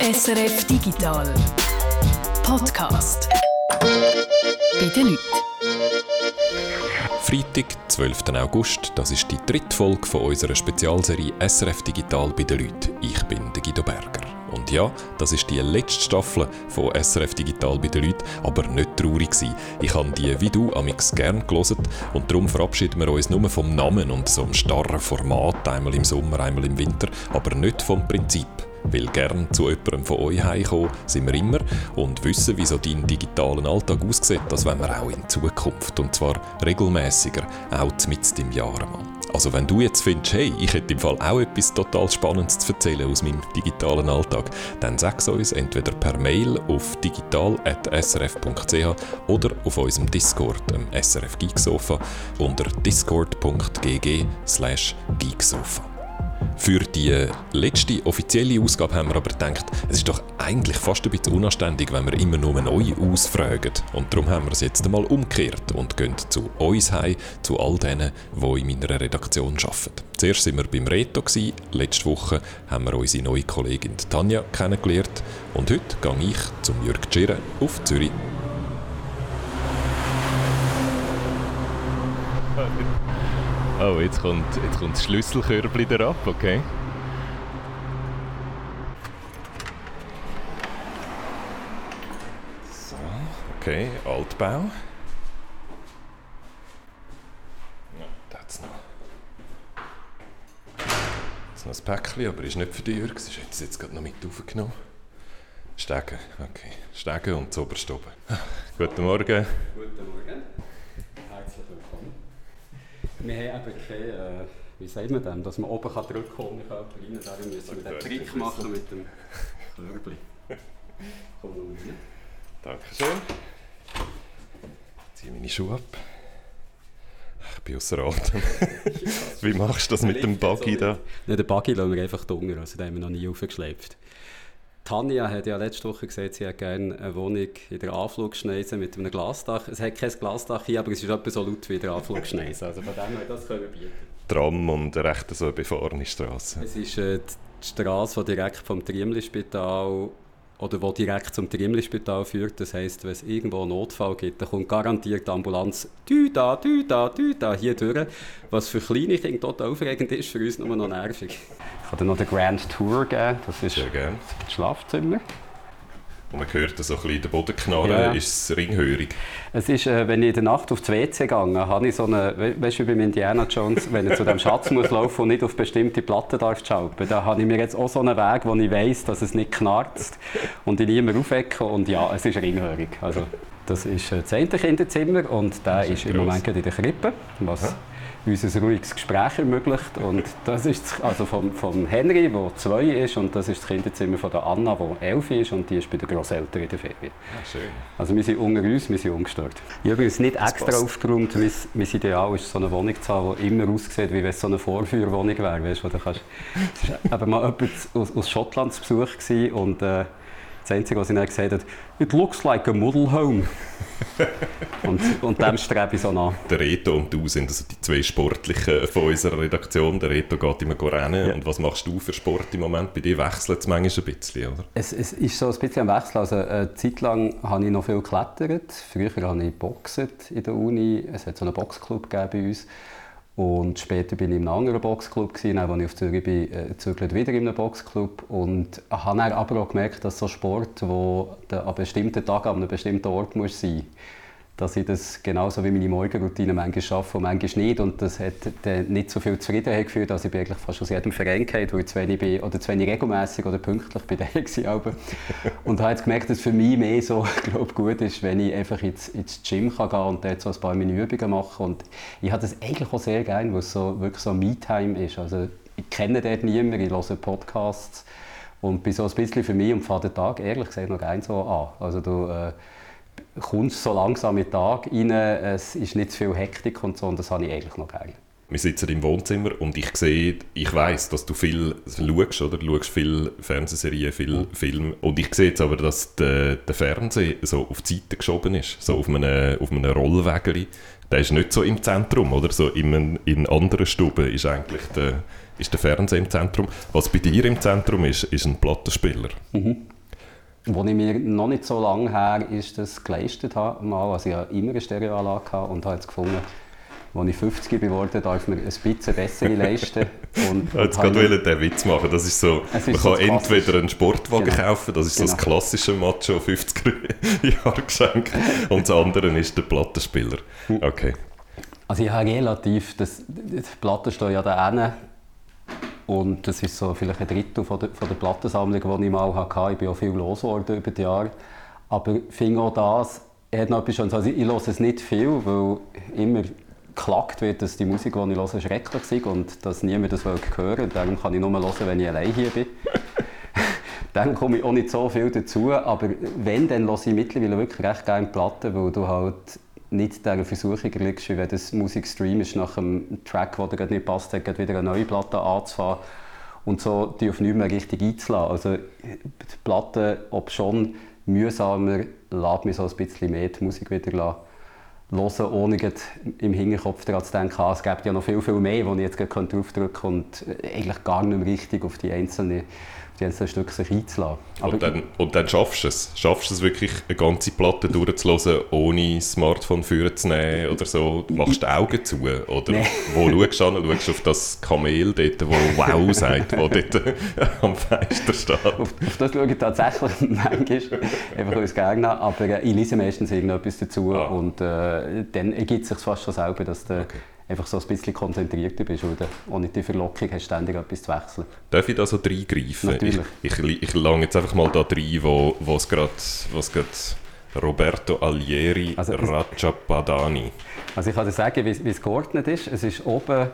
SRF Digital Podcast. Bei den Leuten. Freitag, 12. August, das ist die dritte Folge von unserer Spezialserie SRF Digital bei den Leuten. Ich bin der Guido Berger. Und ja, das ist die letzte Staffel von SRF Digital bei den Leuten, aber nicht traurig gewesen. Ich habe die wie du amix gern gelesen und darum verabschieden wir uns nur vom Namen und so einem starren Format, einmal im Sommer, einmal im Winter, aber nicht vom Prinzip. Weil gern zu jemandem von euch heimkommen sind wir immer und wissen, wie so dein digitalen Alltag aussieht, das wollen wir auch in Zukunft. Und zwar regelmäßiger, auch mitten im Jahr mal. Also wenn du jetzt findest, hey, ich hätte im Fall auch etwas total Spannendes zu erzählen aus meinem digitalen Alltag, dann sag es uns entweder per Mail auf digital.srf.ch oder auf unserem Discord, dem SRF Geeksofa, unter discord.gg slash geeksofa. Für die letzte offizielle Ausgabe haben wir aber gedacht, es ist doch eigentlich fast ein bisschen unanständig, wenn wir immer nur neu ausfragen. Und darum haben wir es jetzt einmal umgekehrt und gehen zu uns heim, zu all denen, die in meiner Redaktion arbeiten. Zuerst waren wir beim Reto, letzte Woche haben wir unsere neue Kollegin Tanja kennengelernt und heute gehe ich zum Jörg Tschirren auf Zürich. Oh, jetzt kommt, jetzt kommt das Schlüsselkörbchen da ab, okay? So, okay, Altbau. Ja, da hat es noch. Jetzt noch ein Päckchen, aber ist nicht für die Jürg. Das ist jetzt, jetzt gerade noch mit aufgenommen. Stegen, okay. Stegen und zuoberst oben. Guten Morgen. Guten Morgen. Wir haben eben keine, äh, wie sagt man dem, dass man oben kann drücken kann, rein. Darum müssen wir den Trick machen mit dem Körbchen. Komm mal rein. Dankeschön. Ich ziehe meine Schuhe ab. Ich bin außer Atem. Wie machst du das mit dem Buggy da? Nein, den Buggy lassen wir einfach drunter, also den haben wir noch nie aufgeschleppt. Tanja hat ja letzte Woche gesagt, sie hätte gerne eine Wohnung in der Anflugschneise mit einem Glasdach. Es hat kein Glasdach hier, aber es ist etwa so laut wie in der Anflugschneise. Also von dem her, das können wir bieten. Tram und eine recht so befahrene Straße. Es ist äh, die Straße, die direkt vom Triemli-Spital oder die direkt zum Triemli-Spital führt. Das heisst, wenn es irgendwo einen Notfall gibt, dann kommt garantiert die Ambulanz «Tü da, tü da, tü da» hier durch. Was für kleine Kinder total aufregend ist, für uns nur noch nervig. Ich kann dir noch den Grand Tour geben. Das ist das Schlafzimmer. Und man hört so ein bisschen den Boden knarren, Ja. ist es ringhörig. Es ist, äh, wenn ich in der Nacht auf das WC gehe, habe ich so eine, we weißt du, wie beim Indiana Jones, wenn er zu dem Schatz muss laufen und nicht auf bestimmte Platten darf schalten, da habe ich mir jetzt auch so einen Weg, wo ich weiss, dass es nicht knarzt und ich niemand aufwecke und ja, es ist ringhörig. Also, das ist äh, das eine Kinderzimmer und der ist, im gross. Moment gerade in der Krippe, was uns ein ruhiges Gespräch ermöglicht und das ist das- also vom, vom Henry, der zwei ist und das ist das Kinderzimmer von der Anna, die elf ist und die ist bei den Grosseltern in der Ferien. Ah, schön. Also wir sind unter uns, wir sind ungestört. Ich habe übrigens nicht extra passt. aufgeräumt. Mein, mein Ideal ist so eine Wohnung zu haben, die immer aussieht, wie wenn es so eine Vorführwohnung wäre. Weißt, wo du kannst, es war mal jemand aus, aus Schottland zu Besuch gewesen und äh, das Einzige, was ich dann gesagt habe, «It looks like a model home». und, und dem strebe ich so nach. Der Reto und du sind also die zwei Sportlichen von unserer Redaktion. Der Reto geht immer rennen. Ja. Und was machst du für Sport im Moment? Bei dir wechselt es manchmal ein bisschen, oder? Es, es ist so ein bisschen am Wechsel. Also, eine Zeit lang habe ich noch viel geklettert. Früher habe ich geboxt in der Uni. Es hat so einen Boxclub gegeben bei uns. Und später bin ich in einem anderen Boxclub. Gewesen. Dann, als ich auf Zürich bin, äh, wieder in einem Boxclub. Und habe aber auch gemerkt, dass so Sport, wo an bestimmten Tagen an einem bestimmten Ort musst sein dass ich das genauso wie meine Morgenroutine manchmal schaffe und manchmal nicht. Und das hat dann nicht so viel Zufriedenheit geführt, dass ich eigentlich fast aus jedem Verein gehe, weil ich zu wenig bin, oder zu wenig regelmässig oder pünktlich bei denen war. Und habe jetzt gemerkt, dass es für mich mehr so glaub, gut ist, wenn ich einfach ins, ins Gym kann gehen und dort so ein paar meine Übungen mache. Und ich habe das eigentlich auch sehr gerne, weil es so, wirklich so Me-Time ist. Also, ich kenne dort niemanden, ich höre Podcasts und bin so ein bisschen für mich und fahre den Tag ehrlich gesagt noch gerne so an. Also du äh, kommst so langsam in den Tag rein, es ist nicht zu viel Hektik und so und das habe ich eigentlich noch gerne. wir sitzen im Wohnzimmer und ich sehe, ich weiß, dass du viel schaust, oder? Du schaust viel Fernsehserien, viel Mhm. Film. Und ich sehe jetzt aber, dass der, der Fernseher so auf die Seite geschoben ist, so auf einem, auf einem Rollwägeli. Der ist nicht so im Zentrum, oder? So in, in anderen Stuben ist eigentlich der, ist der Fernseher im Zentrum. Was bei dir im Zentrum ist, ist ein Plattenspieler. Wo ich mir noch nicht so lange her ist das geleistet habe, mal. also ich hatte immer eine Stereoanlage und habe jetzt gefunden, als ich 50 geworden darf ich mir ein bisschen bessere leisten. Und, Ich wollte jetzt habe- gerade wollen, den Witz machen. Das ist so, ist man so kann das entweder einen Sportwagen Genau. kaufen, das ist so das Genau. klassische Macho 50er Jahre Geschenk, und das andere ist der Plattenspieler. Hm. Okay. Also ich habe relativ, das, die Platten stehen ja da hinten und das ist so vielleicht ein Drittel von der, von der Plattensammlung, die ich mal hatte. Ich bin auch viel losgeworden über die Jahre. Aber ich finde auch das, hat noch etwas Schönes. Also ich höre es nicht viel, weil immer geklagt wird, dass die Musik, die ich höre, schrecklich ist und dass niemand das hören will. Darum kann ich nur hören, wenn ich allein hier bin. dann komme ich auch nicht so viel dazu, aber wenn, dann höre ich mittlerweile wirklich recht gerne Platten, weil du halt nicht dieser Versuchung liegst, wie wenn das Musikstream ist, nach einem Track, der gerade nicht passt, hat, wieder eine neue Platte anzufangen und so die auf nichts mehr richtig einzulassen. Also die Platte, ob schon mühsamer, lässt mich so ein bisschen mehr die Musik wieder hören, ohne im Hinterkopf daran zu denken, ah, es gibt ja noch viel, viel mehr, wo ich jetzt gerade draufdrücken könnte und eigentlich gar nicht mehr richtig auf die einzelnen, einzelnen Stücke sich einzulassen. Aber Und dann, und dann schaffst du es. Schaffst du es wirklich, eine ganze Platte durchzuhören, ohne das Smartphone vorzunehmen oder so? Du machst die Augen zu? Oder Nee. wo schaust du an? Schaust du auf das Kamel dort, wo «Wow» sagt, wo dort am Fenster steht? Auf, auf das schaue ich tatsächlich manchmal, einfach aus gerne, aber ich lese meistens irgendetwas dazu Ah. und äh, dann ergibt es sich fast schon selber, dass du einfach so ein bisschen konzentrierter bist oder auch nicht die Verlockung hast, ständig etwas zu wechseln. Darf ich da so reingreifen? Natürlich. Ich, ich, ich lange jetzt einfach mal da rein, wo es gerade Roberto Alieri Also Rajabadani. Also ich kann dir sagen, wie, wie es geordnet ist. Es ist oben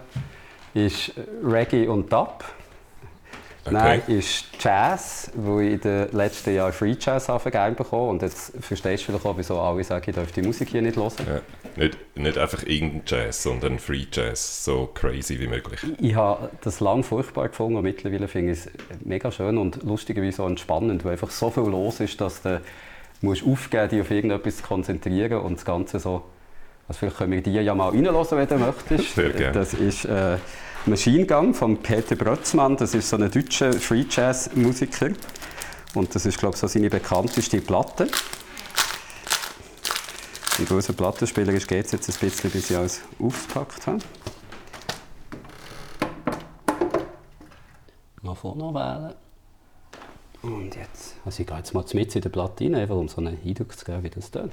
ist Reggae und Dub. Okay. Dann ist Jazz, wo ich in den letzten Jahren Free Jazz gerne bekommen und jetzt verstehst du vielleicht auch, wieso alle sagen, ich darf die Musik hier nicht hören. Ja. Nicht, nicht einfach irgendein Jazz, sondern Free Jazz, so crazy wie möglich. Ich habe das lang furchtbar gefunden und mittlerweile finde ich es mega schön und lustigerweise auch entspannend, weil einfach so viel los ist, dass du musst aufgeben dich auf irgendetwas zu konzentrieren und das Ganze so... Also vielleicht können wir die ja mal reinhören, wenn du möchtest. Sehr gerne. Das ist äh, Machine Gun von Peter Brötzmann. Das ist so ein deutscher Free Jazz Musiker. Und das ist, glaube ich, so seine bekannteste Platte. Und unser Plattenspieler ist, geht es jetzt ein bisschen, bis ich alles aufgepackt habe. Mal vorne wählen. Und jetzt, also ich gehe jetzt mal mit in der Platte rein, um so einen Eindruck zu geben, wie das tut.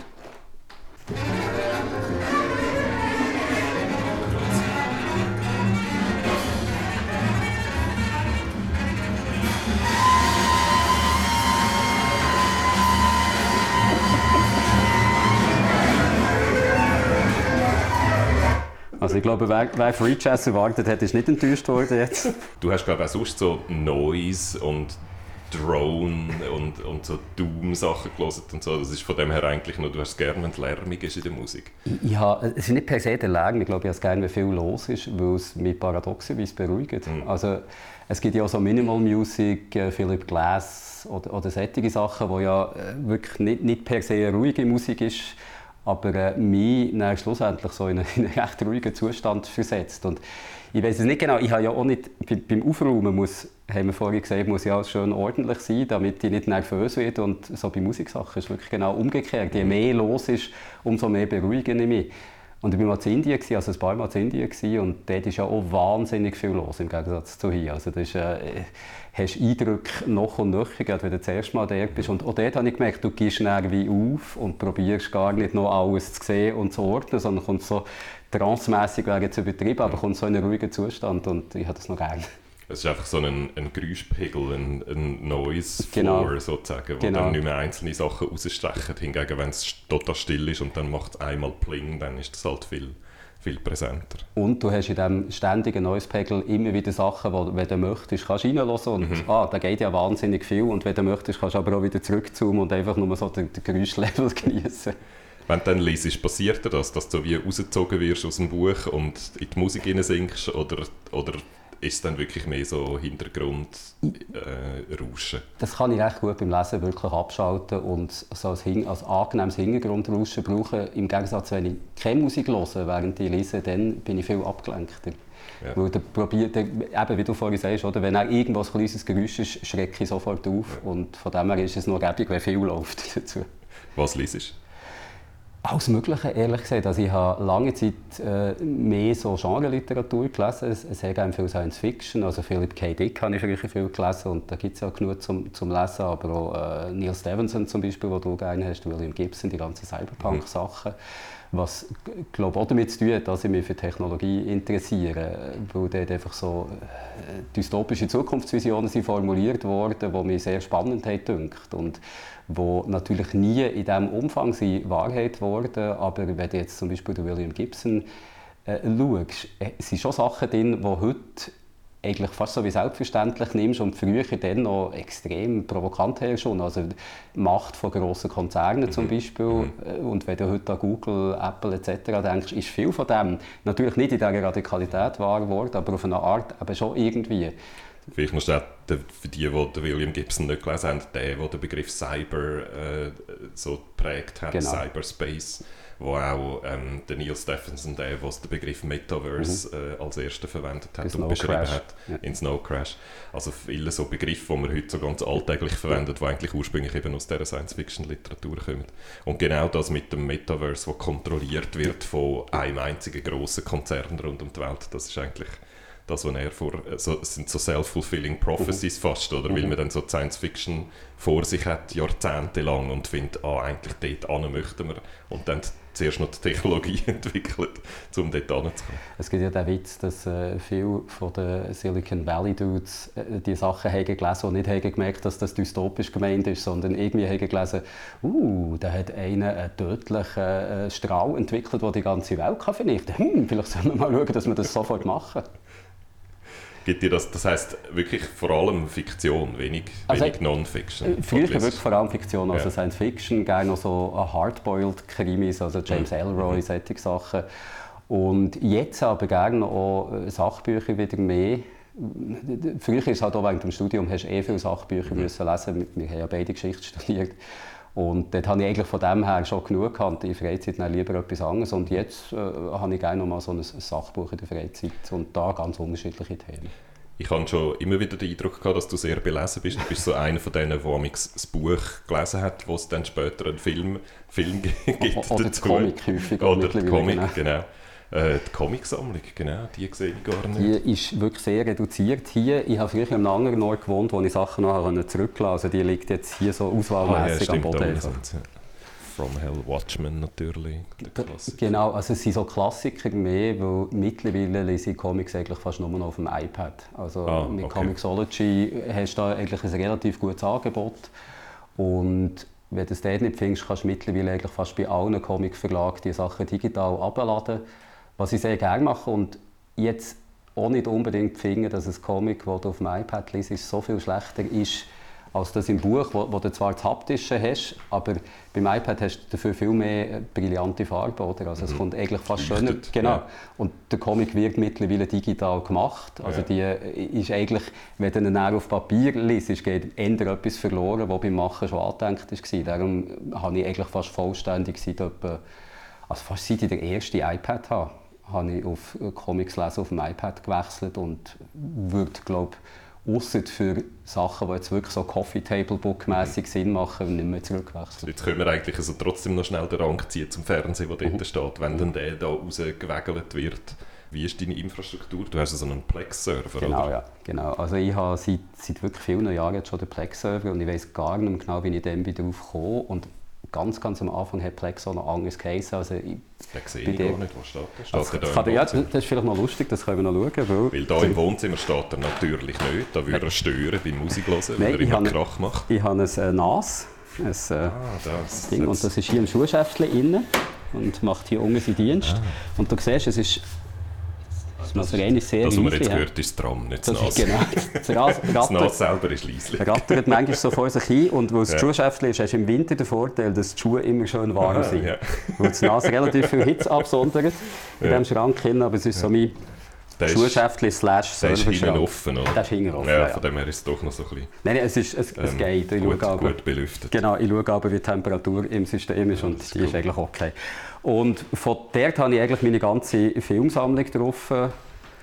Also ich glaube, wer, wer Free Jazz erwartet hat, ist nicht enttäuscht worden jetzt. Du hast glaube ich auch sonst so Noise und Drone und, und so Doom-Sachen gelesen und so. Das ist von dem her eigentlich nur, du hast es gerne, wenn es lärmig ist in der Musik. Habe, es ist nicht per se der Lärm, ich glaube, ich habe es gerne, wenn viel los ist, weil es mich paradoxerweise beruhigt. Also, es gibt ja auch so Minimal Music, äh, Philip Glass oder, oder solche Sachen, wo ja äh, wirklich nicht, nicht per se eine ruhige Musik ist, aber äh, mich dann schlussendlich so in einen, in einen recht ruhigen Zustand versetzt. Und ich weiß es nicht genau, ich habe ja auch nicht, bei- beim Aufräumen muss, haben wir vorhin gesagt, muss ja schön ordentlich sein, damit ich nicht nervös werde. Und so bei Musiksachen ist es wirklich genau umgekehrt. Je mehr los ist, umso mehr beruhige ich mich. Und ich war mal in Indien, also ein paar Mal in Indien, und dort ist ja auch wahnsinnig viel los im Gegensatz zu hier. Also ist, äh, hast Eindrücke noch und nöcher, gerade wenn du das erste Mal dort bist. Und auch dort habe ich gemerkt, du gehst dann wie auf und probierst gar nicht noch alles zu sehen und zu ordnen, sondern kommst so trancemässig wäre jetzt übertrieben, aber kommst so in einen ruhigen Zustand und ich habe das noch gerne. Es ist einfach so ein, ein Geräuschpegel, ein, ein Noise Genau. Floor sozusagen, wo Genau. dann nicht mehr einzelne Sachen rausstechen. Hingegen, wenn es total still ist und dann macht es einmal Pling, dann ist das halt viel, viel präsenter. Und du hast in diesem ständigen Noise-Pegel immer wieder Sachen, wo, wenn du möchtest, kannst reinhören und ah, da geht ja wahnsinnig viel und wenn du möchtest, kannst du aber auch wieder zurückzoomen und einfach nur so den, den Geräuschlevel genießen. Wenn du dann liest, passiert dir das, dass du wie rausgezogen wirst aus dem Buch und in die Musik sinkst oder, oder ist es dann wirklich mehr so Hintergrund äh? Das kann ich recht gut beim Lesen wirklich abschalten und so als, als angenehmes Hintergrundrauschen brauchen. Im Gegensatz, wenn ich keine Musik höre, während ich lese, dann bin ich viel abgelenkter. Ja. Weil der probiert, der, eben wie du vorhin sagst, oder, wenn er irgendwo ein kleines Geräusch ist, schrecke ich sofort auf. Ja. Und von dem her ist es nur gäbig, wenn viel läuft dazu. Was liest alles Mögliche, ehrlich gesagt. Also ich habe lange Zeit äh, mehr so Genre-Literatur gelesen. Es, es hat viel Science Fiction. Also Philip K. Dick habe ich wirklich viel gelesen und da gibt es ja genug zum, zum Lesen. Aber auch äh, Neil Stevenson zum Beispiel, wo du gerne hast, William Gibson, die ganzen Cyberpunk-Sachen. Mhm. Was glaube auch damit zu tun hat, dass ich mich für Technologie interessiere, weil dort einfach so äh, dystopische Zukunftsvisionen sind formuliert worden, die mich sehr spannend haben und wo natürlich nie in diesem Umfang sind Wahrheit wurden, aber wenn du jetzt zum Beispiel William Gibson äh, schaust, äh, sind schon Sachen drin, die heute eigentlich fast so wie selbstverständlich nimmst und früher dann noch extrem provokant schon. Also Macht von grossen Konzernen zum mhm. Beispiel. Mhm. Äh, und wenn du heute an Google, Apple etc. denkst, ist viel von dem natürlich nicht in dieser Radikalität wahr geworden, aber auf eine Art aber schon irgendwie. Vielleicht musst du auch, für die, die William Gibson nicht gelesen haben, der, der den Begriff Cyber äh, so geprägt hat, genau. Cyberspace wo auch ähm, der Neil Stephenson, der, der den Begriff Metaverse mhm. äh, als erster verwendet hat und beschrieben Crash. hat, ja. in Snow Crash. Also viele so Begriffe, die man heute so ganz alltäglich verwendet, die eigentlich ursprünglich eben aus dieser Science-Fiction-Literatur kommen. Und genau das mit dem Metaverse, das kontrolliert wird von einem einzigen grossen Konzern rund um die Welt, das ist eigentlich das, was er vor, so, sind so self-fulfilling prophecies mhm. fast, oder? Mhm. Weil man dann so Science Fiction vor sich hat, jahrzehntelang, und findet, ah, eigentlich dort an möchten wir. Und dann zuerst noch die Technologie entwickelt, um dort hinzukommen. Es gibt ja den Witz, dass äh, viele den Silicon Valley Dudes äh, die Sachen haben gelesen und nicht haben gemerkt, dass das dystopisch gemeint ist, sondern irgendwie haben gelesen, uh, da hat einer einen tödlichen äh, Strahl entwickelt, der die ganze Welt kann vernichten kann. Hm, vielleicht sollen wir mal schauen, dass wir das sofort machen gibt dir das, das heißt wirklich vor allem Fiktion, wenig, also, wenig Non-Fiction? Äh, früher wirklich vor allem Fiktion, also ja. Science Fiction, gerne noch so Hardboiled Krimis, also James mhm. Elroy, mhm. solche Sachen. Und jetzt aber gerne auch äh, Sachbücher wieder mehr. Früher ist es halt auch während dem Studium, hast du eh viele Sachbücher mhm. müssen lesen. Wir haben ja beide Geschichte studiert. Und dort habe ich eigentlich von dem her schon genug gehabt. In Freizeit dann lieber etwas anderes. Und jetzt äh, habe ich gerne noch mal so ein Sachbuch in der Freizeit und da ganz unterschiedliche Themen. Ich habe schon immer wieder den Eindruck gehabt, dass du sehr belesen bist. Du bist so einer von denen, der das Buch gelesen hat, wo es dann später einen Film, Film gibt Oder dazu. Comic häufig. Oder Comic, genau. genau. Äh, die Comicsammlung, genau, die sehe ich gar nicht. Die ist wirklich sehr reduziert. Hier, ich habe früher an einem anderen Ort gewohnt, wo ich Sachen nachher zurücklassen Also die liegt jetzt hier so auswahlmäßig ah, ja, am Boden. From Hell Watchmen natürlich, Genau, also es sind so Klassiker mehr, weil mittlerweile lese ich Comics eigentlich fast nur noch auf dem iPad. Also ah, mit okay. Comixology hast du da eigentlich ein relativ gutes Angebot. Und wenn du es dort nicht findest, kannst du mittlerweile eigentlich fast bei allen Comic-Verlagen die Sachen digital abladen was ich sehr gerne mache und jetzt auch nicht unbedingt finde, dass ein Comic, das du auf dem iPad liest, so viel schlechter ist als das im Buch, wo, wo du zwar das Haptische hast, aber beim iPad hast du dafür viel mehr brillante Farben. Oder? Also es mhm. kommt eigentlich fast schöner. Genau. Ja. Und der Comic wird mittlerweile digital gemacht. Also die ist eigentlich, wenn du ihn auf Papier liest, geht eher etwas verloren, was beim Machen schon angedenkt war. Darum habe ich eigentlich fast vollständig seit etwa, also fast seit ich den ersten iPad habe habe ich auf Comics lesen auf dem iPad gewechselt und würde, glaube außer für Sachen, die jetzt wirklich so Coffee Table Book mäßig Sinn machen, nicht mehr zurückwechseln. Jetzt können wir eigentlich also trotzdem noch schnell den Rang ziehen zum Fernsehen, der dort mhm. steht, wenn dann der da rausgewägelt wird. Wie ist deine Infrastruktur? Du hast so einen Plex-Server, Genau, oder? ja. Genau. Also ich habe seit, seit wirklich vielen Jahren jetzt schon den Plex-Server und ich weiß gar nicht mehr genau, wie ich dann darauf komme. Und ganz, ganz am Anfang hat Plex auch noch anders geheißen. Also ich, das sehe ich gar nicht, wo steht das? Steht also, da ja, das ist vielleicht noch lustig, das können wir noch schauen. Weil, weil da im Wohnzimmer steht er natürlich nicht, da würde er stören beim Musik hören, wenn er immer Krach macht. Ich habe ein äh, NAS, ein äh, ah, das, Ding, und das ist hier im Schuhschäftchen innen und macht hier unten seinen Dienst. Ah. Und du siehst, es ist man also eine sehr Das, was man jetzt gehört, ist das Tram, nicht das, das Nas. Genau, das, Ras, das Nas selber ist leislich. rattert manchmal so vor sich hin und weil es ja. Schuhschäftchen ist, hast du im Winter den Vorteil, dass die Schuhe immer schön warm sind. Ja. Weil das Nas relativ viel Hitze absondert in ja. diesem Schrank hin, aber es ist so mein Schuhschäftchen slash Der ist hinten offen, oder? Der ist hinten offen, ja, ja. von dem her ist es doch noch so ein bisschen... Nein, nein es, ist, es, es ähm, geht. Ich gut, aber, gut belüftet. Genau, ich schaue aber, wie die Temperatur im System ist und die cool. ist eigentlich okay. Und von dort habe ich eigentlich meine ganze Filmsammlung drauf.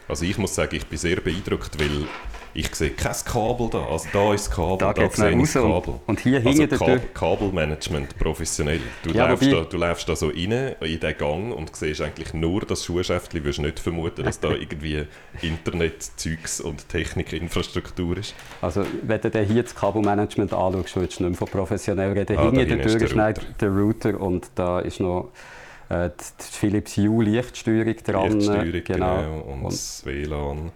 Also ich muss sagen, ich bin sehr beeindruckt, weil ich sehe kein Kabel da. Also da ist das Kabel, da, da sehe ich das Kabel. Und hier also hinten Kab Kabelmanagement professionell. Du, ja, läufst da, du läufst da so rein in den Gang und siehst eigentlich nur das Schuhschäftchen. Du würdest nicht vermuten, dass da irgendwie Internet-Zeugs und Technikinfrastruktur ist. Also wenn du hier das Kabelmanagement anschaust, würdest du nicht mehr von professionell reden. Ah, hinten der Tür ist der Router. der Router und da ist noch äh, die Philips Hue Lichtsteuerung dran. Lichtsteuerung, genau. genau und, und das WLAN.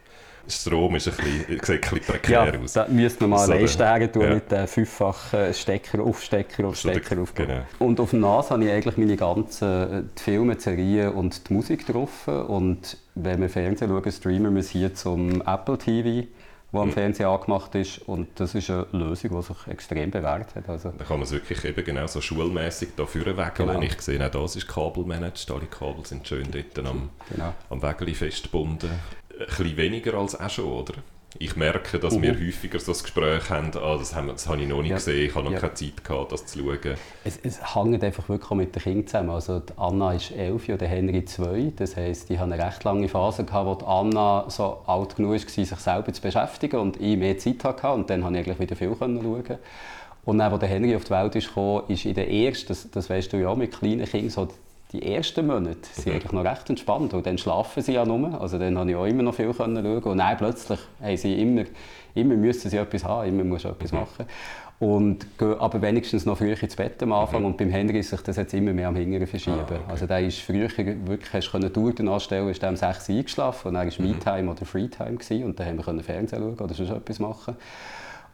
Strom ist ein bisschen, sieht ein bisschen prekär ja, aus. Da müsste man mal so einsteigen tun ja. mit dem fünffachen Stecker, Aufstecker, Aufstecker, auf genau. Und auf dem NAS habe ich eigentlich meine ganzen äh, die Filme, die Serien und die Musik drauf. Und wenn wir Fernsehen schauen, streamen wir es hier zum Apple TV wo am mhm. Fernsehen angemacht ist. Und das ist eine Lösung, die sich extrem bewährt hat. Also da kann man es wirklich eben genau so schulmäßig da vorne wägeln. Genau. Ich sehe auch, das ist kabelmanaged. Alle Kabel sind schön dort am, genau. am Wägeli festgebunden ein bisschen weniger als auch schon, oder? Ich merke, dass uh -huh. wir häufiger so das Gespräch haben, ah, das, haben, das habe ich noch nicht ja. gesehen, ich habe noch ja. keine Zeit gehabt, das zu schauen. Es, es hängt einfach wirklich mit den Kindern zusammen. Also die Anna ist elf und der Henry zwei. Das heisst, ich hatte eine recht lange Phase, gehabt, wo die Anna so alt genug war, sich selber zu beschäftigen und ich mehr Zeit hatte. Und dann konnte ich eigentlich wieder viel schauen. Und dann, als der Henry auf die Welt ist gekommen, ist in der ersten, das, das weißt du ja auch mit kleinen Kindern, so die ersten Monate sind mhm. eigentlich noch recht entspannt, weil dann schlafen sie ja nur. Also dann konnte ich auch immer noch viel schauen. Und dann plötzlich haben sie immer, immer müssen sie etwas haben, immer muss etwas mhm. machen. Und aber wenigstens noch früh ins Bett am Anfang. Mhm. Und beim Henry ist sich das jetzt immer mehr am Hinteren verschieben. Ah, okay. Also der ist früher wirklich, hast du Touren anstellen, ist um 6 Uhr eingeschlafen und dann war mhm. Me-Time oder Free-Time und dann haben wir Fernsehen schauen oder sonst etwas machen.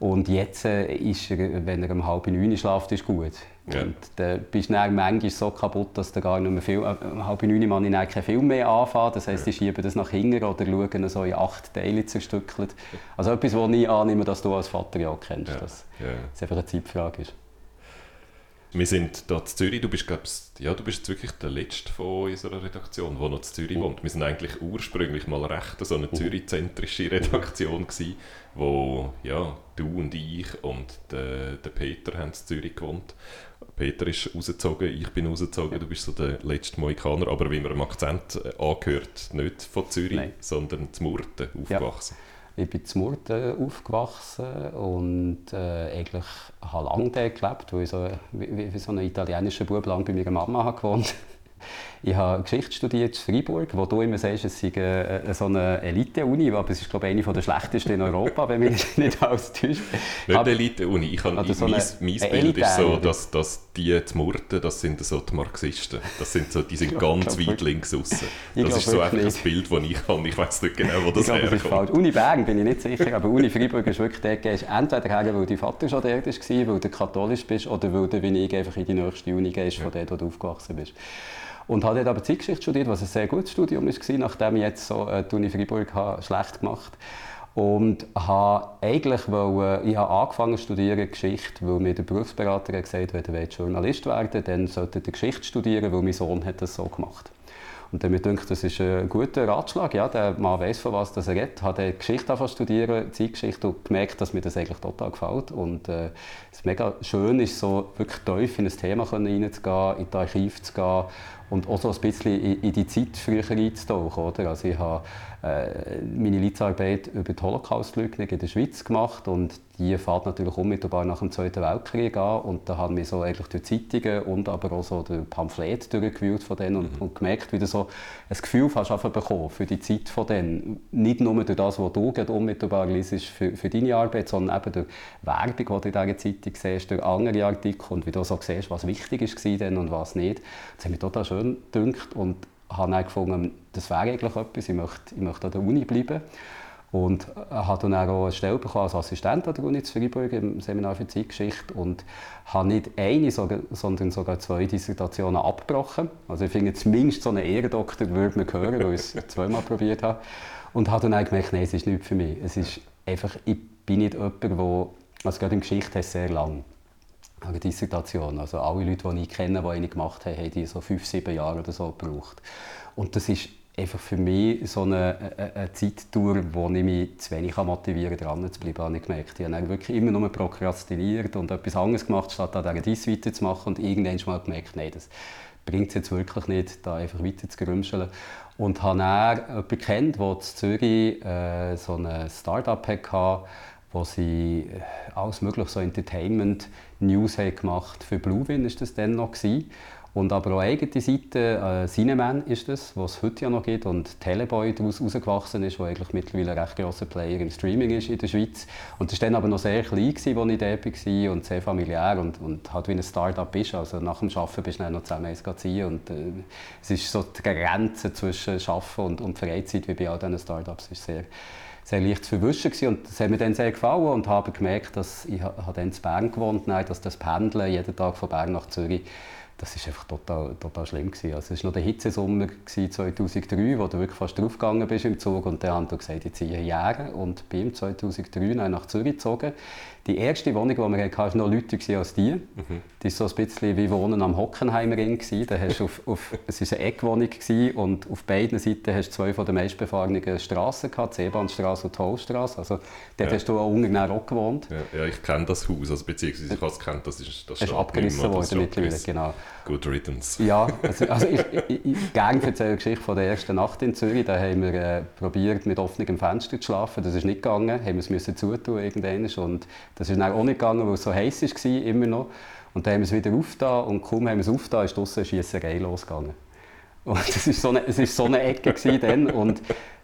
Und jetzt äh, ist er, wenn er um halb neun schlaft, ist gut. Ja. Und dann bist du dann manchmal so kaputt, dass du gar nicht mehr viel, äh, um halb neun Mal ich keinen Film mehr anfangen. Das heisst, ja. die schieben das nach hinten oder schauen so in acht Teile zerstückelt. Also etwas, was ich annehme, dass du als Vater ja auch kennst, ja. dass es einfach eine Zeitfrage ist. Wir sind hier in Zürich, du bist, glaubst, ja, du bist wirklich der Letzte von unserer Redaktion, der noch in Zürich oh. wohnt. Wir sind eigentlich ursprünglich mal recht so eine oh. Zürich-zentrische Redaktion gewesen, wo ja, du und ich und der, der Peter haben in Zürich gewohnt. Peter ist rausgezogen, ich bin rausgezogen, du bist so der letzte Mohikaner, aber wie man im Akzent äh, angehört, nicht von Zürich, Nein. sondern zu Murten aufgewachsen. Ja. Ich bin in Murten aufgewachsen und äh, eigentlich habe lange dort gelebt, weil ich so, wie, wie so ein italienischer Bub lang bei meiner Mama gewohnt habe. Ich habe Geschichte studiert in Freiburg, wo du immer sagst, es sei eine, so eine Elite-Uni, aber es ist glaube ich eine der schlechtesten in Europa, wenn mich nicht alles täuscht. Nicht eine Elite-Uni. Ich habe, so mein, mein Bild ist so, dass, dass die Murten, das sind so die Marxisten. Das sind so, die sind ganz weit links außen. Das ist so einfach ein Bild, das ich habe. Ich weiß nicht genau, wo das ich herkommt. Das ist Uni Bern bin ich nicht sicher, aber Uni Freiburg ist wirklich der, gehst entweder her, weil dein Vater schon dort war, weil du katholisch bist, oder weil du wie ich einfach in die nächste Uni gehst, von ja. der du aufgewachsen bist. Und habe dort aber Zeitgeschichte studiert, was ein sehr gutes Studium war, nachdem ich jetzt so äh, die Uni Freiburg habe, schlecht gemacht und habe eigentlich wollen, ich habe angefangen zu studieren Geschichte, weil mir der Berufsberater gesagt hat, wenn du Journalist werden dann sollte er Geschichte studieren, weil mein Sohn hat das so gemacht. Und dann mir denkt, das ist ein guter Ratschlag. Ja, der Mann weiß, von was er redet. Hat Geschichte angefangen studieren, Zeitgeschichte, und gemerkt, dass mir das eigentlich total gefällt. Und äh, es mega schön ist, so wirklich tief in ein Thema reinzugehen, in die Archiv zu gehen und auch so ein bisschen in, in die Zeit früher einzutauchen. Oder? Also ich habe äh, meine Leitzarbeit über die Holocaust-Leugnung in der Schweiz gemacht und die fährt natürlich unmittelbar nach dem Zweiten Weltkrieg an und da haben wir so eigentlich durch Zeitungen und aber auch so durch Pamphlet durchgewühlt von denen und, mhm. und gemerkt, wie du so ein Gefühl fast bekommen für die Zeit von denen. Nicht nur durch das, was du unmittelbar liest für, für deine Arbeit, sondern eben durch Werbung, die du in dieser Zeitung siehst, durch andere Artikel und wie du so siehst, was wichtig war und was nicht. Das hat mich total schön gedünkt und habe dann gefunden, das wäre eigentlich etwas, ich möchte, ich möchte an der Uni bleiben. Und äh, habe dann auch eine Stelle bekommen als Assistent an der Uni zu Freiburg im Seminar für Zeitgeschichte und habe nicht eine, sondern sogar zwei Dissertationen abgebrochen. Also ich finde, zumindest so einen Ehrendoktor würde man hören, weil ich es zweimal probiert habe. Und habe dann auch gemerkt, nein, es ist nichts für mich. Es ist einfach, ich bin nicht jemand, der, also gerade in Geschichte sehr lang eine Dissertation. Also alle Leute, die ich kenne, die eine gemacht haben, haben die so fünf, sieben Jahre oder so gebraucht. Und das ist einfach für mich so eine, eine, eine Zeittour, wo ich mich zu wenig motivieren kann, dran zu bleiben, habe ich gemerkt. Ich habe wirklich immer nur prokrastiniert und etwas anderes gemacht, statt an dieser Diss weiterzumachen. Und irgendwann mal gemerkt, nein, das bringt es jetzt wirklich nicht, da einfach weiter zu gerümscheln. Und habe dann jemanden kennt, der in Zürich äh, so ein Start-up hatte, wo sie äh, alles mögliche so Entertainment-News gemacht Für Bluewin war das dann noch. Gewesen. Und aber auch eigene Seite, äh, Cineman ist das, was es heute ja noch gibt und Teleboy daraus herausgewachsen ist, der eigentlich mittlerweile ein recht grosser Player im Streaming ist in der Schweiz. Und das war dann aber noch sehr klein, als ich dort war und sehr familiär und, und halt wie ein Start-up ist. Also nach dem Arbeiten bist du dann noch zusammen eins ziehen und äh, es ist so die Grenze zwischen Arbeiten und, und Freizeit, wie bei all diesen Start-ups, ist sehr sehr leicht zu verwischen gewesen. und das hat mir dann sehr gefallen und habe gemerkt, dass ich habe dann in Bern gewohnt, nein, dass das Pendeln jeden Tag von Bern nach Zürich das war einfach total, total schlimm. Gewesen. Also es war noch der Hitzesommer 2003, wo du wirklich fast draufgegangen bist im Zug und dann haben wir gesagt, ich ziehe hierher und bin 2003 nach Zürich gezogen. Die erste Wohnung, die wir hatten, war noch Leute als die. Mhm. Das war so ein bisschen wie Wohnen am Hockenheimerring. Da hast auf, auf, es war eine Eckwohnung und auf beiden Seiten hast du zwei von den meistbefahrenen Straßen gehabt, die Seebahnstraße und die Holstraße. Also dort ja. hast du auch unten auch gewohnt. Ja, ja ich kenne das Haus, also beziehungsweise ich habe es kennt, das ist das ist abgerissen worden mittlerweile, genau. Good riddance. Ja, also, also ich, ich, ich gerne erzähle die Geschichte von der ersten Nacht in Zürich. Da haben wir äh, probiert, mit offenem Fenster zu schlafen. Das ist nicht gegangen. Haben wir es müssen zutun irgendwann. Und das ist dann auch nicht gegangen, weil es so heiß war, immer noch. Und dann haben wir es wieder aufgetan und kaum haben wir es aufgetan, ist draussen eine Schiesserei losgegangen. Und es war so eine, es ist so eine Ecke dann und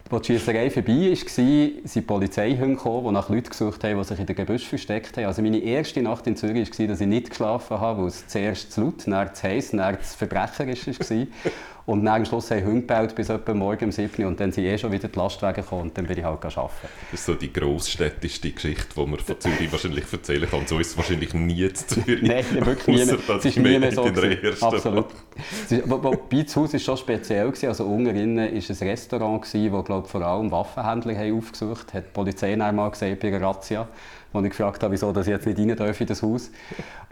als die Schiesserei vorbei war, sind die Polizeihunde gekommen, die nach Leuten gesucht haben, die sich in den Gebüsch versteckt haben. Also meine erste Nacht in Zürich war, dass ich nicht geschlafen habe, weil es zuerst zu laut, dann zu heiß, dann zu verbrecherisch war. Und dann am Schluss haben Hunde gebaut bis etwa morgen um 7 Uhr und dann sind eh schon wieder die Lastwagen gekommen und dann bin ich halt arbeiten. Das ist so die grossstädtischste Geschichte, die man von Zürich wahrscheinlich erzählen kann. So ist es wahrscheinlich nie zu Zürich. Nein, wirklich nie mehr. Es ist nie mehr so Absolut. Wobei das Haus war schon speziell. Gewesen. Also unten war ein Restaurant, gewesen, wo glaub, vor allem Waffenhändler haben aufgesucht haben. Hat die Polizei einmal gesehen bei einer Razzia wo ich gefragt habe, wieso ich jetzt nicht rein darf in das Haus.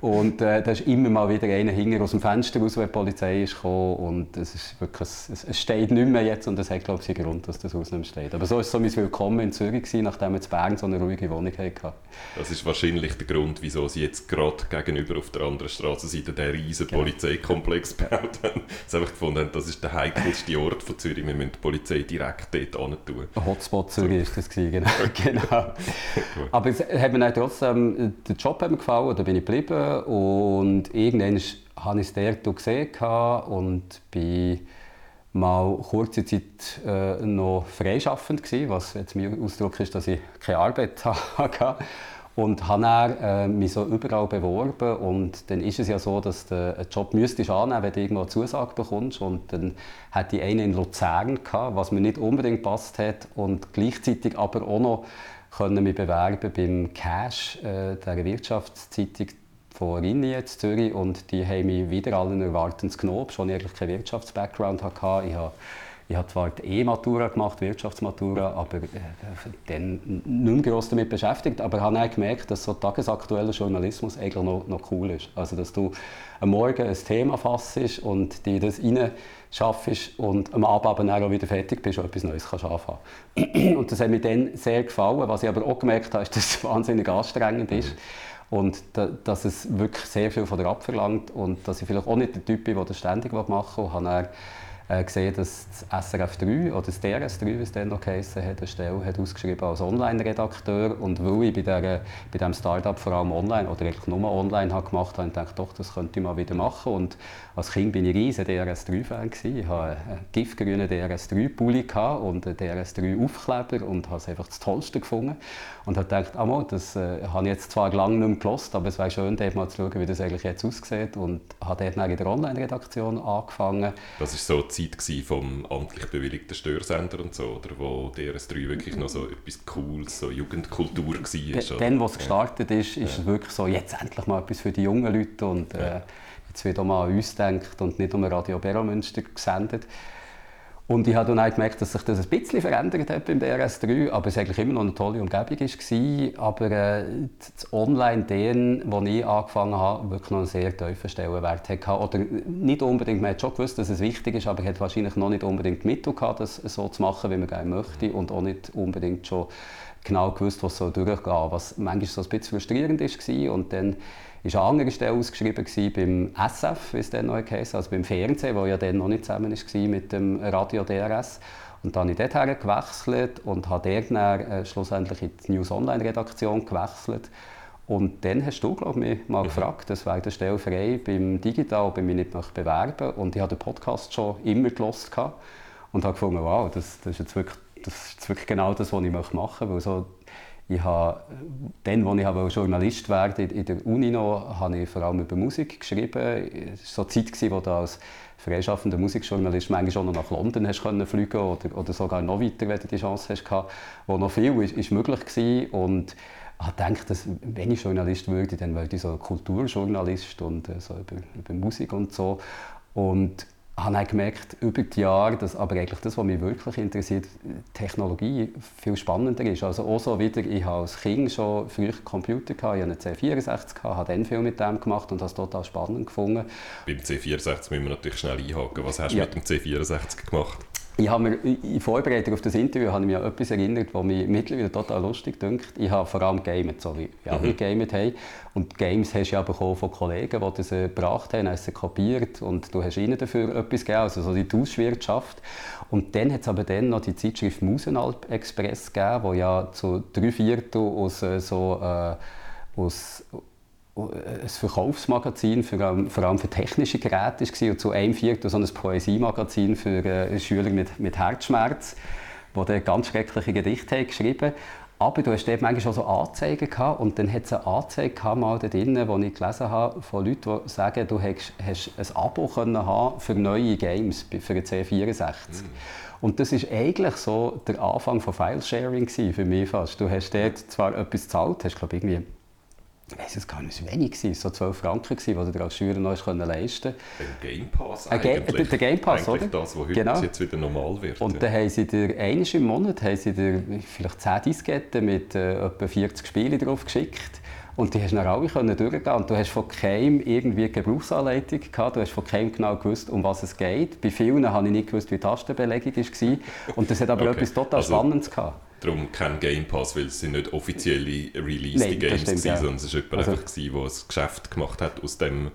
Und äh, da ist immer mal wieder einer hinter aus dem Fenster raus, wenn die Polizei ist gekommen. Und es, ist wirklich, es, es steht nicht mehr jetzt und es hat, glaube ich, einen Grund, dass das Haus nicht mehr steht. Aber so war so mein Willkommen in Zürich, gewesen, nachdem wir in Bern so eine ruhige Wohnung hatten. Das ist wahrscheinlich der Grund, wieso sie jetzt gerade gegenüber auf der anderen Straßenseite den riesen genau. Polizeikomplex gebaut haben. Sie einfach gefunden haben, das ist der heikelste Ort von Zürich, wir müssen die Polizei direkt dort hin tun. Hotspot Zürich war das, gewesen, genau. genau. Aber es hat mir trotzdem, der Job hat mir gefallen, da bin ich geblieben. Und irgendwann habe ich es dort gesehen und bin mal kurze Zeit äh, noch freischaffend was jetzt mein Ausdruck ist, dass ich keine Arbeit hatte. Und habe dann äh, mich so überall beworben. Und dann ist es ja so, dass du einen Job müsstest annehmen, wenn du irgendwo eine Zusage bekommst. Und dann hatte ich einen in Luzern gehabt, was mir nicht unbedingt passt hat. Und gleichzeitig aber auch noch können mich bewerben beim Cash, äh, der Wirtschaftszeitung von Rinni jetzt Zürich und die haben mich wieder allen Erwartens genommen, schon ich eigentlich keinen Wirtschafts-Background hatte. Ich habe, ich habe zwar die E-Matura gemacht, Wirtschaftsmatura, aber äh, dann nicht mehr gross damit beschäftigt, aber habe auch gemerkt, dass so tagesaktueller Journalismus eigentlich noch, noch cool ist. Also dass du am Morgen ein Thema fassest und dir das rein schaffst und am Abend aber dann auch wieder fertig bist und etwas Neues kannst anfangen. Und das hat mir dann sehr gefallen. Was ich aber auch gemerkt habe, ist, dass es wahnsinnig anstrengend ist. Mhm. Und da, dass es wirklich sehr viel von dir abverlangt und dass ich vielleicht auch nicht der Typ bin, der das ständig machen will. Und äh, gesehen, dass das SRF 3 oder das DRS 3, wie es dann noch geheißen hat, eine Stelle hat ausgeschrieben als Online-Redakteur. Und weil ich bei, der, bei diesem Start-up vor allem online oder eigentlich nur online habe gemacht habe, habe ich doch, das könnte ich mal wieder machen. Und als Kind bin ich riesen DRS3-Fan. Ich hatte einen giftgrünen DRS3-Pulli und einen DRS3-Aufkleber und habe es einfach das Tollste gefunden. Und habe gedacht, ah, das äh, habe ich jetzt zwar lange nicht mehr gelost, aber es wäre schön, mal zu schauen, wie das eigentlich jetzt aussieht. Und habe dort in der Online-Redaktion angefangen. Das ist so Zeit vom amtlich bewilligten Störsender und so, oder wo DRS3 wirklich noch so etwas Cooles, so Jugendkultur war? Dann, wo es gestartet ist, ist es wirklich so, jetzt endlich mal etwas für die jungen Leute und äh, jetzt wird auch mal an uns gedacht und nicht um Radio Beromünster gesendet. Und ich habe dann auch gemerkt, dass sich das ein bisschen verändert hat beim DRS3, aber es eigentlich immer noch eine tolle Umgebung war. Aber äh, das Online, wo ich angefangen habe, wirklich noch einen sehr tiefen Stellenwert hatte. Oder nicht unbedingt, man hat schon gewusst, dass es wichtig ist, aber hatte wahrscheinlich noch nicht unbedingt Mittel gehabt, das so zu machen, wie man gerne möchte. Und auch nicht unbedingt schon genau gewusst, was so durchgehen was manchmal so ein bisschen frustrierend war. Und dann war eine andere Stelle ausgeschrieben beim SF, wie es dann noch heisst, also beim Fernsehen, wo ja dann noch nicht zusammen war mit dem Radio DRS. Und dann habe ich dorthin gewechselt und habe dort dann, äh, schlussendlich in die News Online Redaktion gewechselt. Und dann hast du, glaube ich, mich mal mhm. gefragt, das wäre der Stelle frei beim Digital, ich mich nicht bewerben Und ich habe den Podcast schon immer gelesen und habe gefunden, wow, das, das, ist jetzt wirklich, das ist wirklich genau das, was ich machen möchte. Weil so ich habe, dann, als ich Journalist werden in der Uni noch, habe ich vor allem über Musik geschrieben. Es war so eine Zeit, wo du als freischaffender Musikjournalist manchmal auch noch nach London hast können fliegen oder, oder sogar noch weiter, wenn du die Chance hast gehabt, wo noch viel ist, ist möglich war. Und ich gedacht, dass, wenn ich Journalist würde, dann würde ich so Kulturjournalist und äh, so über, über Musik und so. Und habe dann gemerkt, über die Jahre, dass aber eigentlich das, was mich wirklich interessiert, Technologie viel spannender ist. Also auch so wieder, ich habe als Kind schon früh Computer gehabt, ich hatte einen C64 gehabt, habe dann viel mit dem gemacht und habe es total spannend gefunden. Beim C64 müssen wir natürlich schnell einhaken. Was hast du ja. mit dem C64 gemacht? Ich habe mir in Vorbereitung auf das Interview habe ich mich an etwas erinnert, was mich mittlerweile total lustig dünkt. Ich habe vor allem gamet, so wie alle mhm. gamet haben. Und Games hast du ja bekommen von Kollegen, die das gebracht haben, haben sie kopiert und du hast ihnen dafür etwas gegeben, also so die Tauschwirtschaft. Und dann hat es aber dann noch die Zeitschrift Musenalp Express gegeben, die ja zu drei Viertel aus äh, so äh, aus ein Verkaufsmagazin für, vor allem für technische Geräte war und zu einem Viertel so ein Poesiemagazin für äh, Schüler mit, mit Herzschmerz, wo der ganz schreckliche Gedichte haben geschrieben aber du hast dort manchmal auch so Anzeigen gehabt und dann hat es eine Anzeige gehabt, mal da drinnen, die ich gelesen habe, von Leuten, die sagen, du hast, hast ein Abo können haben für neue Games, für den C64. Mhm. Und das ist eigentlich so der Anfang von File-Sharing für mich fast. Du hast dort zwar etwas gezahlt, hast glaube irgendwie ich weiß es gar nicht, wenig war, so 12 Franken, die du dir als Schüler noch leisten konntest. Ein Game Pass eigentlich. Ga der Game Pass, eigentlich oder? das, was heute genau. jetzt wieder normal wird. Und dann haben sie dir, einmal im Monat, haben sie dir vielleicht 10 Disketten mit äh, etwa 40 Spielen drauf geschickt. Und die hast du dann alle können durchgehen und du hast von keinem irgendwie Gebrauchsanleitung gehabt, du hast von keinem genau gewusst, um was es geht. Bei vielen habe ich nicht gewusst, wie die Tastenbelegung war. Und das hat aber okay. etwas total also, Spannendes gehabt. Darum kein Game Pass, weil es sind nicht offizielle released Games stimmt, gewesen, ja. sondern es war jemand also, einfach, der ein Geschäft gemacht hat aus dem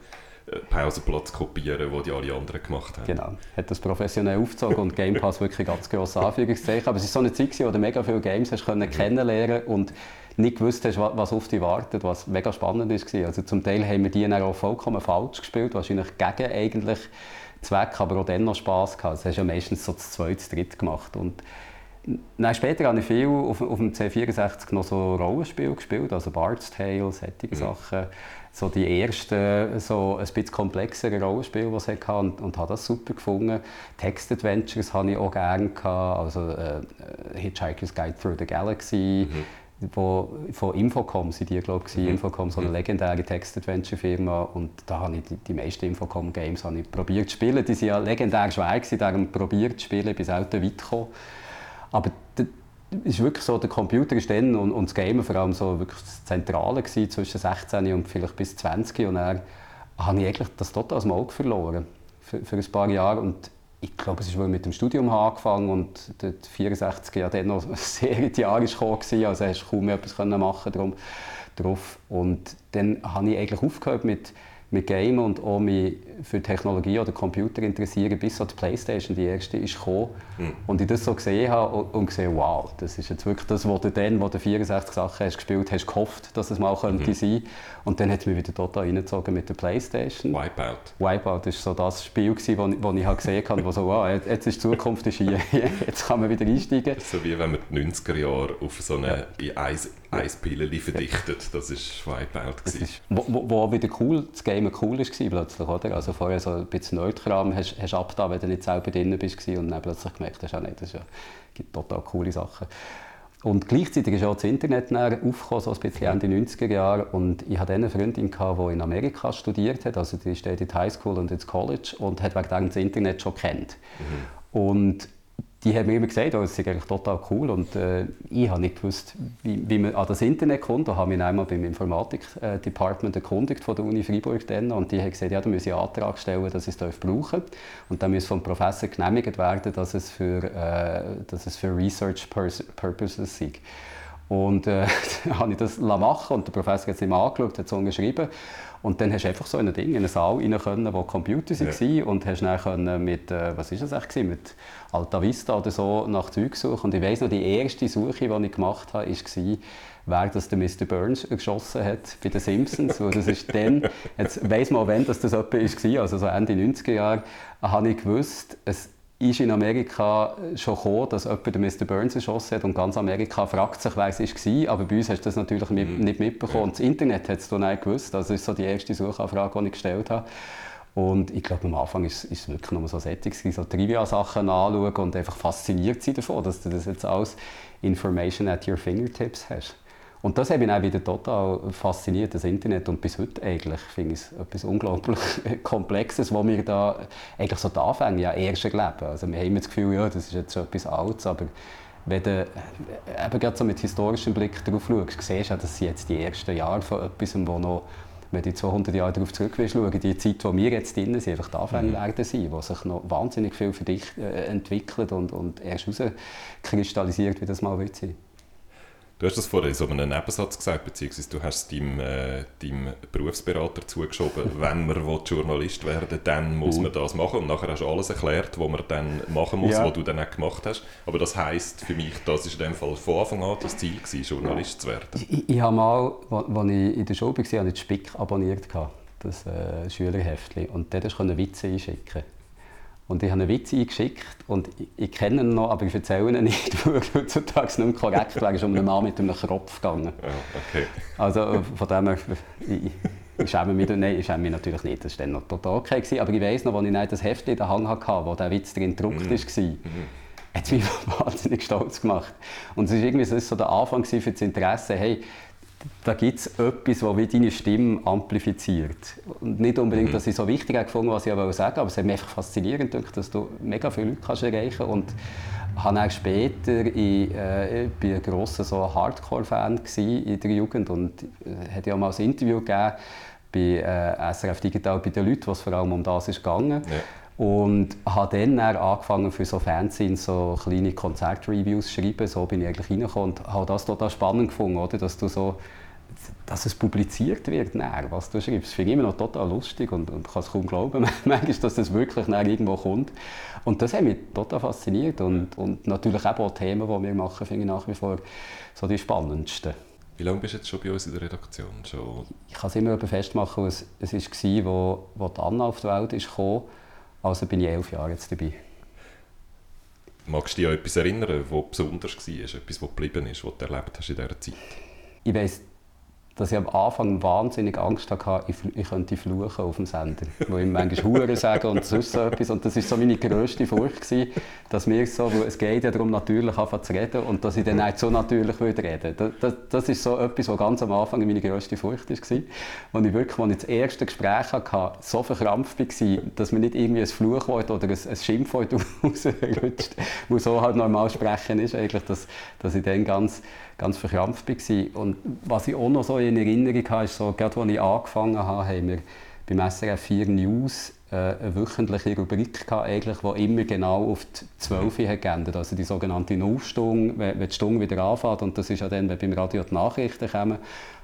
äh, Pausenplatz kopieren, den die alle anderen gemacht haben. Genau, hat das professionell aufgezogen und Game Pass wirklich ganz grosse Anführungszeichen. Aber es war so eine Zeit, wo du mega viele Games hast können mhm. kennenlernen und nicht gewusst hast, was auf dich wartet, was mega spannend war. Also zum Teil haben wir die dann auch vollkommen falsch gespielt, wahrscheinlich gegen eigentlich Zweck, aber auch dann noch Spass gehabt. Das hast du ja meistens so das zweite, dritte gemacht. Und Nein, später habe ich viel auf, auf dem C64 noch so Rollenspiele gespielt, also Bard's Tale, solche mhm. Sachen. So die ersten, so ein bisschen komplexere Rollenspiele, die es hatte und, und habe das super gefunden. Text-Adventures habe ich auch gerne gehabt, also äh, Hitchhiker's Guide Through the Galaxy, mhm wo, von Infocom sind die, glaube ich, mhm. Infocom, so eine mhm. legendäre Text-Adventure-Firma und da habe ich die, die meisten Infocom-Games probiert zu spielen. Die waren ja legendär schwer, gewesen, darum probiert zu spielen, bis selten weit gekommen. Aber es ist wirklich so, der Computer ist dann und, und das Gamen vor allem so wirklich das Zentrale gewesen, zwischen 16 und vielleicht bis 20 und dann habe ich eigentlich das total aus dem Auge verloren für, für ein paar Jahre und ich glaube, es ist, weil mit dem Studium angefangen und der 64 ja dann noch sehr in die Jahre gekommen, also hast du kaum etwas machen drum, drauf. Und dann habe ich eigentlich aufgehört mit mit Gamen und auch mich für Technologie oder Computer interessieren, bis so die Playstation die erste ist gekommen. Mhm. Und ich das so gesehen habe und gesehen, wow, das ist jetzt wirklich das, was du dann, wo du 64 Sachen hast gespielt hast, gehofft, dass es mal mhm. könnte sein. Und dann hat es mich wieder total reingezogen mit der Playstation. Wipeout. Wipeout war so das Spiel, das ich, wo ich gesehen habe, wo so, wow, jetzt ist die Zukunft ist hier, jetzt kann man wieder einsteigen. So wie wenn man die 90er Jahre auf so eine, ja. ein Pilleli verdichtet. Das war Wipeout. Ist, wo, wo wieder cool, das Game cool war plötzlich, oder? Also vorher so ein bisschen Nerdkram hast du abgetan, wenn du nicht selber drin bist und dann plötzlich gemerkt hast, ah, nee, das ja, gibt total coole Sachen. Und gleichzeitig ist auch das Internet aufgekommen, so ein bisschen Ende 90er Jahre. Und ich hatte eine Freundin, die in Amerika studiert hat, also die steht in die Highschool und ins College und hat wegen dem das Internet schon kennt. Mhm. Und die haben mir immer gesagt, oh, das ist eigentlich total cool und äh, ich habe nicht gewusst, wie, wie, man an das Internet kommt. Da habe ich einmal beim Informatik-Department erkundigt von der Uni Freiburg dann, und die haben gesagt, ja, da muss ich einen Antrag stellen, dass ich es brauchen. Und dann muss vom Professor genehmigt werden, dass es für, äh, dass es für Research Purposes sei. Und äh, habe ich das machen und der Professor hat es nicht angeschaut, hat es geschrieben. Und dann hast du einfach so in ein Ding, in einen Saal rein können, wo Computer waren ja. und hast dann mit, äh, was ist das eigentlich, mit Alta Vista oder so nach Zeug suchen. Und ich weiss noch, die erste Suche, die ich gemacht habe, war, wer das der Mr. Burns geschossen hat bei den Simpsons. das ist dann, jetzt weiss man auch, wann das, das war, also so Ende 90er Jahre, habe ich gewusst, es ist in Amerika schon gekommen, dass jemand den Mr. Burns erschossen hat und ganz Amerika fragt sich, wer es war. Aber bei uns hast du das natürlich mm. nicht mitbekommen. Und das Internet hat es dann nicht gewusst. Also das ist so die erste Suchanfrage, die ich gestellt habe. Und ich glaube, am Anfang ist, es wirklich nur so Settings, so Trivia-Sachen anschauen und einfach fasziniert sein davon, dass du das jetzt alles Information at your fingertips hast. Und das hat mich auch wieder total fasziniert, das Internet. Und bis heute eigentlich finde ich es etwas unglaublich Komplexes, wo wir da eigentlich so die Anfänge ja erst erleben. Also wir haben immer das Gefühl, ja, das ist jetzt schon etwas Altes, aber wenn du äh, eben gerade so mit historischem Blick darauf schaust, siehst du, dass sie jetzt die ersten Jahre von etwas, wo noch wenn du 200 Jahre darauf zurück schauen, die Zeit, wo wir jetzt drin sind, einfach die Anfänge mhm. werden sein, wo sich noch wahnsinnig viel für dich äh, entwickelt und, und erst herauskristallisiert, wie das mal wird sein. Du hast das vorhin in so einem Nebensatz gesagt, beziehungsweise du hast es deinem, äh, deinem Berufsberater zugeschoben, wenn man Journalist werden will, dann muss mhm. man das machen. Und nachher hast du alles erklärt, was man dann machen muss, ja. was du dann auch gemacht hast. Aber das heisst für mich, das ist in dem Fall von Anfang an das Ziel gewesen, Journalist zu werden. Ich, ich habe mal, als ich in der Schule war, habe ich das Spick abonniert, das äh, Schülerheftchen. Und dort konnte Witze einschicken. Und ich habe einen Witz eingeschickt und ich, ich kenne ihn noch, aber ich erzähle ihn nicht, weil er heutzutage nicht mehr korrekt wäre. Es ist um einen Mann mit einem Kropf gegangen. Ja, okay. Also von dem her, ich, ich schäme mich, nein, ich schäme mich natürlich nicht, das war dann noch total okay. Gewesen. Aber ich weiss noch, als ich das Heft in den Hang hatte, wo der Witz drin gedruckt mhm. war, mhm. hat es mich wahnsinnig stolz gemacht. Und es war irgendwie so der Anfang für das Interesse, hey, da gibt es etwas, das wie deine Stimme amplifiziert. Und nicht unbedingt, mhm. dass ich so wichtig gefunden, was ich sagen wollte, aber es hat mich einfach faszinierend gedacht, dass du mega viele Leute kannst erreichen kannst. Und habe dann später, ich, äh, ich war ein grosser so Hardcore-Fan in der Jugend und äh, hatte ja mal ein Interview gegeben bei äh, SRF Digital bei den Leuten, was vor allem um das ist gegangen. Ja. Und habe dann, dann angefangen für so Fanzines so kleine Konzertreviews zu schreiben. So bin ich eigentlich reingekommen und habe das total spannend gefunden, oder? dass du so dass es publiziert wird, dann, was du schreibst. Das finde ich immer noch total lustig und, und kann es kaum glauben, manchmal, dass das wirklich irgendwo kommt. Und das hat mich total fasziniert und, und natürlich auch die Themen, die wir machen, finde ich nach wie vor so die spannendsten. Wie lange bist du jetzt schon bei uns in der Redaktion? Schon? Ich kann es immer festmachen, es war, wo, wo die Anna auf die Welt ist gekommen also bin ich elf Jahre jetzt dabei. Magst du dich an etwas erinnern, was besonders war? Etwas, was geblieben ist, was du erlebt hast in dieser Zeit? Ich weiss dass ich am Anfang wahnsinnig Angst hatte, ich, könnte fluchen auf dem Sender. Wo ich manchmal Huren sagen und sonst so etwas. Und das war so meine grösste Furcht, gewesen, dass mir so, es geht ja darum, natürlich anfangen zu reden und dass ich dann nicht so natürlich würde reden das, das, das ist so etwas, was ganz am Anfang meine grösste Furcht war. Als ich wirklich, als ich das erste Gespräch hatte, so verkrampft war, dass mir nicht irgendwie ein Fluchwort oder ein, ein Schimpfwort rausrutscht, wo so halt normal sprechen ist, eigentlich, dass, dass ich dann ganz ganz verkrampft war. Und was ich auch noch so in Erinnerung habe, ist so, gerade als ich angefangen habe, haben wir beim SRF 4 News äh, eine wöchentliche Rubrik gehabt, eigentlich, die immer genau auf die 12 geändert also die sogenannte Nullstunde, wenn die Stunde wieder anfängt. Und das ist ja dann, wenn beim Radio die Nachrichten kommen.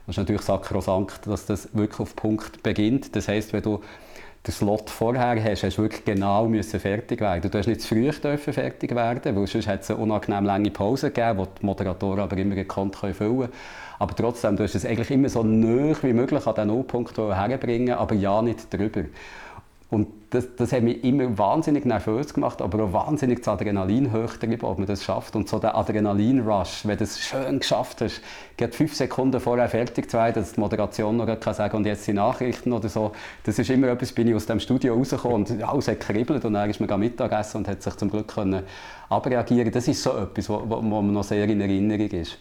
Das ist natürlich sakrosankt, dass das wirklich auf den Punkt beginnt. Das heisst, wenn du den Slot vorher hast, hast du wirklich genau müssen fertig werden. Du hast nicht zu früh dürfen fertig werden, weil sonst hat es eine unangenehm lange Pause gegeben, die die Moderatoren aber immer gekonnt füllen können. Aber trotzdem, du hast es eigentlich immer so nah wie möglich an den Nullpunkt herbringen, aber ja nicht drüber. Und das, das hat mich immer wahnsinnig nervös gemacht, aber auch wahnsinnig das Adrenalin hochgetrieben, ob man das schafft. Und so der Adrenalin-Rush, wenn du es schön geschafft hast, gerade fünf Sekunden vorher fertig zu sein, dass die Moderation noch kann sagen und jetzt die Nachrichten oder so, das ist immer etwas, bin ich aus dem Studio rausgekommen und alles hat gekribbelt und dann ist man Mittagessen und hat sich zum Glück können abreagieren. Das ist so etwas, wo mir noch sehr in Erinnerung ist.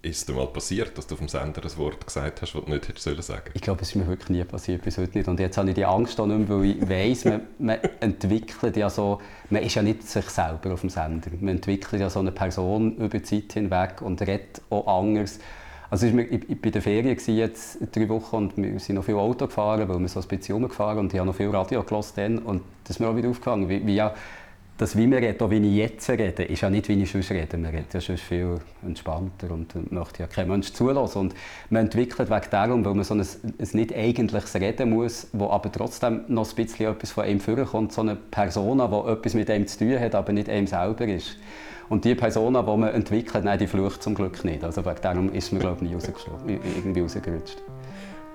Ist es dir mal passiert, dass du auf dem Sender ein Wort gesagt hast, das du nicht hättest sagen sollen? Ich glaube, es ist mir wirklich nie passiert, bis heute nicht. Und jetzt habe ich die Angst auch nicht mehr, weil ich weiss, man, man entwickelt ja so, man ist ja nicht sich selber auf dem Sender. Man entwickelt ja so eine Person über die Zeit hinweg und redet auch anders. Also ich war bei der Ferien jetzt drei Wochen und wir sind noch viel Auto gefahren, weil wir so ein bisschen gefahren und ich habe noch viel Radio gehört und das ist mir auch wieder aufgegangen, wie, wie ja das, wie wir reden, auch wie ich jetzt rede, ist ja nicht, wie ich sonst rede. Man redet ja sonst viel entspannter und möchte ja kein Mensch zulassen. Und man entwickelt wegen darum, weil man so ein, ein nicht eigentliches Reden muss, wo aber trotzdem noch ein bisschen etwas von ihm vorkommt, so eine Person, die etwas mit ihm zu tun hat, aber nicht ihm selber ist. Und die Person, die man entwickelt, nein, die flucht zum Glück nicht. Also wegen darum ist man, glaube ich, nie rausgerutscht.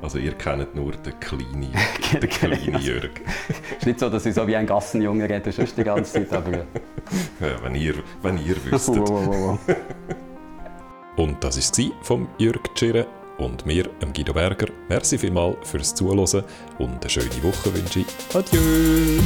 Also ihr kennt nur den kleinen, den kleinen Jörg. Es ist nicht so, dass ich so wie ein Gassenjunge rede, sonst die ganze Zeit, aber... Ja, wenn ihr, wenn ihr wüsstet. Wow, wow, wow. Und das war es vom Jörg Tschirre und mir, Guido Berger. Merci vielmals fürs Zuhören und eine schöne Woche wünsche ich. Adieu!